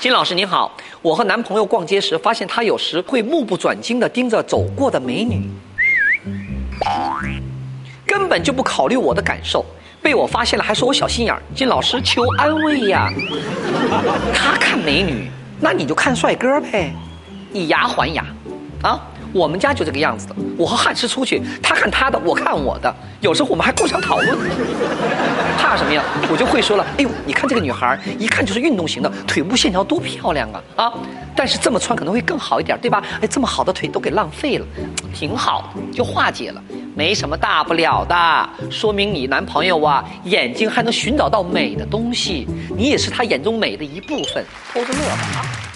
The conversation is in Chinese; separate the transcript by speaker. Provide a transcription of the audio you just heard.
Speaker 1: 金老师您好，我和男朋友逛街时发现他有时会目不转睛地盯着走过的美女，根本就不考虑我的感受。被我发现了，还说我小心眼儿。金老师求安慰呀！他看美女，那你就看帅哥呗，以牙还牙，啊！我们家就这个样子的。我和汉师出去，他看他的，我看我的，有时候我们还互相讨论。怕什么呀？我就会说了，哎呦，你看这个女孩，一看就是运动型的，腿部线条多漂亮啊！啊，但是这么穿可能会更好一点，对吧？哎，这么好的腿都给浪费了，挺好，就化解了，没什么大不了的。说明你男朋友啊，眼睛还能寻找到美的东西，你也是他眼中美的一部分，偷着乐吧啊！